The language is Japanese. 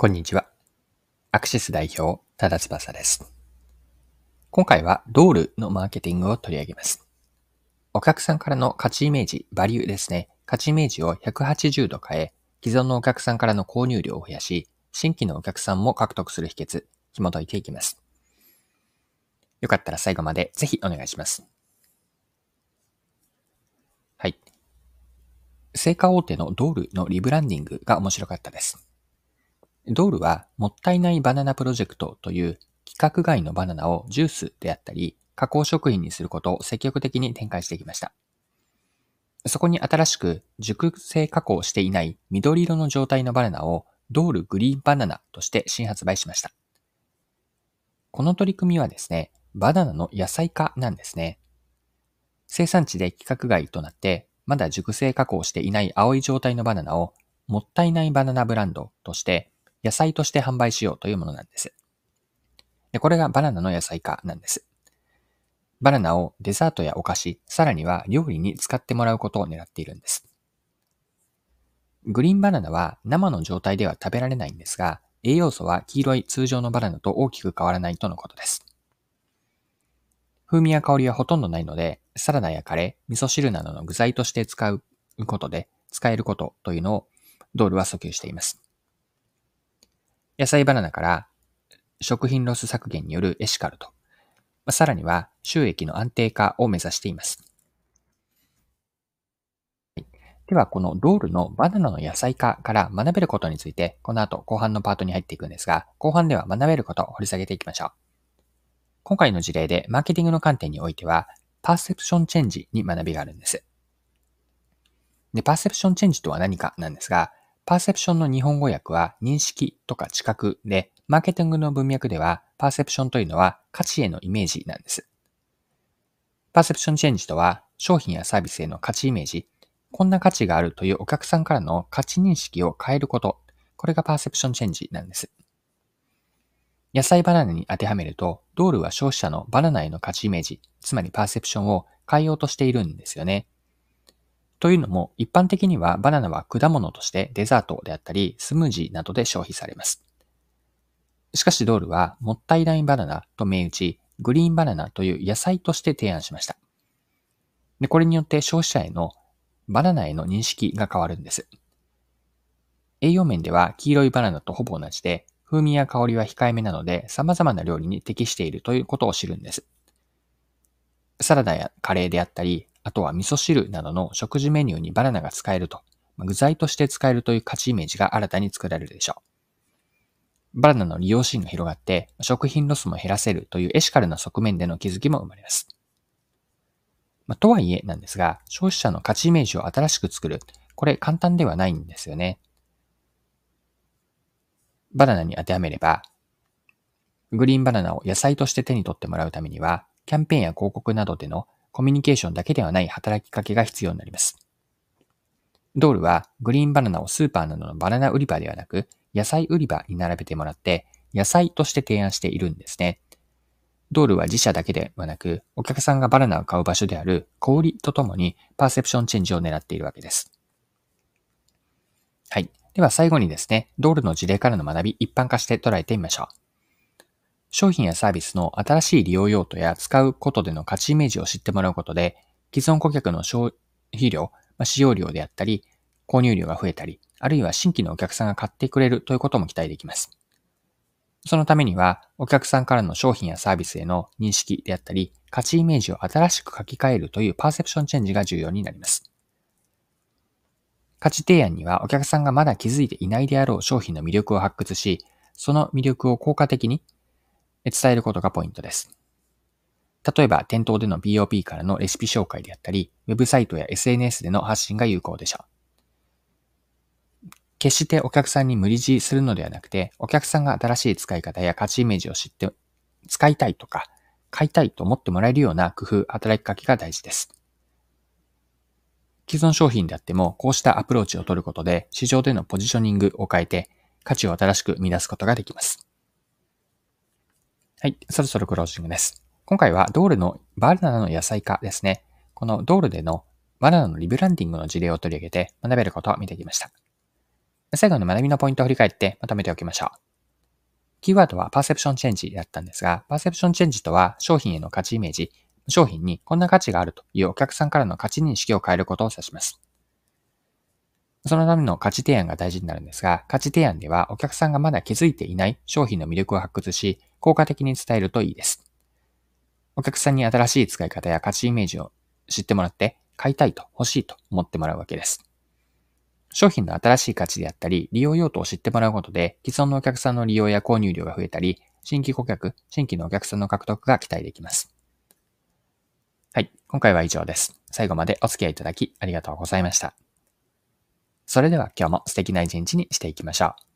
こんにちは。アクシス代表、多田翼です。今回はドールのマーケティングを取り上げます。お客さんからの価値イメージ、バリューですね。価値イメージを180度変え、既存のお客さんからの購入量を増やし、新規のお客さんも獲得する秘訣、紐解いていきます。よかったら最後までぜひお願いします。はい。成果大手のドールのリブランディングが面白かったです。ドールはもったいないバナナプロジェクトという規格外のバナナをジュースであったり加工食品にすることを積極的に展開してきました。そこに新しく熟成加工していない緑色の状態のバナナをドールグリーンバナナとして新発売しました。この取り組みはですね、バナナの野菜化なんですね。生産地で規格外となって、まだ熟成加工していない青い状態のバナナをもったいないバナナブランドとして野菜として販売しようというものなんです。でこれがバナナの野菜化なんです。バナナをデザートやお菓子、さらには料理に使ってもらうことを狙っているんです。グリーンバナナは生の状態では食べられないんですが、栄養素は黄色い通常のバナナと大きく変わらないとのことです。風味や香りはほとんどないので、サラダやカレー、味噌汁などの具材として使うことで、使えることというのをドールは訴求しています。野菜バナナから食品ロス削減によるエシカルト、さらには収益の安定化を目指しています。では、このロールのバナナの野菜化から学べることについて、この後後半のパートに入っていくんですが、後半では学べることを掘り下げていきましょう。今回の事例でマーケティングの観点においては、パーセプションチェンジに学びがあるんです。で、パーセプションチェンジとは何かなんですが、パーセプションの日本語訳は認識とか知覚で、マーケティングの文脈では、パーセプションというのは価値へのイメージなんです。パーセプションチェンジとは、商品やサービスへの価値イメージ、こんな価値があるというお客さんからの価値認識を変えること、これがパーセプションチェンジなんです。野菜バナナに当てはめると、ドールは消費者のバナナへの価値イメージ、つまりパーセプションを変えようとしているんですよね。というのも、一般的にはバナナは果物としてデザートであったり、スムージーなどで消費されます。しかしドールは、もったいないバナナと銘打ち、グリーンバナナという野菜として提案しました。で、これによって消費者へのバナナへの認識が変わるんです。栄養面では黄色いバナナとほぼ同じで、風味や香りは控えめなので様々な料理に適しているということを知るんです。サラダやカレーであったり、あとは味噌汁などの食事メニューにバナナが使えると、具材として使えるという価値イメージが新たに作られるでしょう。バナナの利用シーンが広がって、食品ロスも減らせるというエシカルな側面での気づきも生まれます。まあ、とはいえなんですが、消費者の価値イメージを新しく作る。これ簡単ではないんですよね。バナナに当てはめれば、グリーンバナナを野菜として手に取ってもらうためには、キャンペーンや広告などでのコミュニケーションだけではない働きかけが必要になります。ドールはグリーンバナナをスーパーなどのバナナ売り場ではなく、野菜売り場に並べてもらって、野菜として提案しているんですね。ドールは自社だけではなく、お客さんがバナナを買う場所である小売とともにパーセプションチェンジを狙っているわけです。はい。では最後にですね、ドールの事例からの学び、一般化して捉えてみましょう。商品やサービスの新しい利用用途や使うことでの価値イメージを知ってもらうことで、既存顧客の消費量、まあ、使用量であったり、購入量が増えたり、あるいは新規のお客さんが買ってくれるということも期待できます。そのためには、お客さんからの商品やサービスへの認識であったり、価値イメージを新しく書き換えるというパーセプションチェンジが重要になります。価値提案にはお客さんがまだ気づいていないであろう商品の魅力を発掘し、その魅力を効果的に伝えることがポイントです。例えば、店頭での BOP からのレシピ紹介であったり、ウェブサイトや SNS での発信が有効でしょう。決してお客さんに無理強いするのではなくて、お客さんが新しい使い方や価値イメージを知って、使いたいとか、買いたいと思ってもらえるような工夫、働きかけが大事です。既存商品であっても、こうしたアプローチを取ることで、市場でのポジショニングを変えて、価値を新しく生み出すことができます。はい、そろそろクロージングです。今回はドールのバナナの野菜化ですね。このドールでのバナナのリブランディングの事例を取り上げて学べることを見てきました。最後の学びのポイントを振り返ってまとめておきましょう。キーワードはパーセプションチェンジだったんですが、パーセプションチェンジとは商品への価値イメージ、商品にこんな価値があるというお客さんからの価値認識を変えることを指します。そのための価値提案が大事になるんですが、価値提案ではお客さんがまだ気づいていない商品の魅力を発掘し、効果的に伝えるといいです。お客さんに新しい使い方や価値イメージを知ってもらって、買いたいと欲しいと思ってもらうわけです。商品の新しい価値であったり、利用用途を知ってもらうことで、既存のお客さんの利用や購入量が増えたり、新規顧客、新規のお客さんの獲得が期待できます。はい。今回は以上です。最後までお付き合いいただきありがとうございました。それでは今日も素敵な一日にしていきましょう。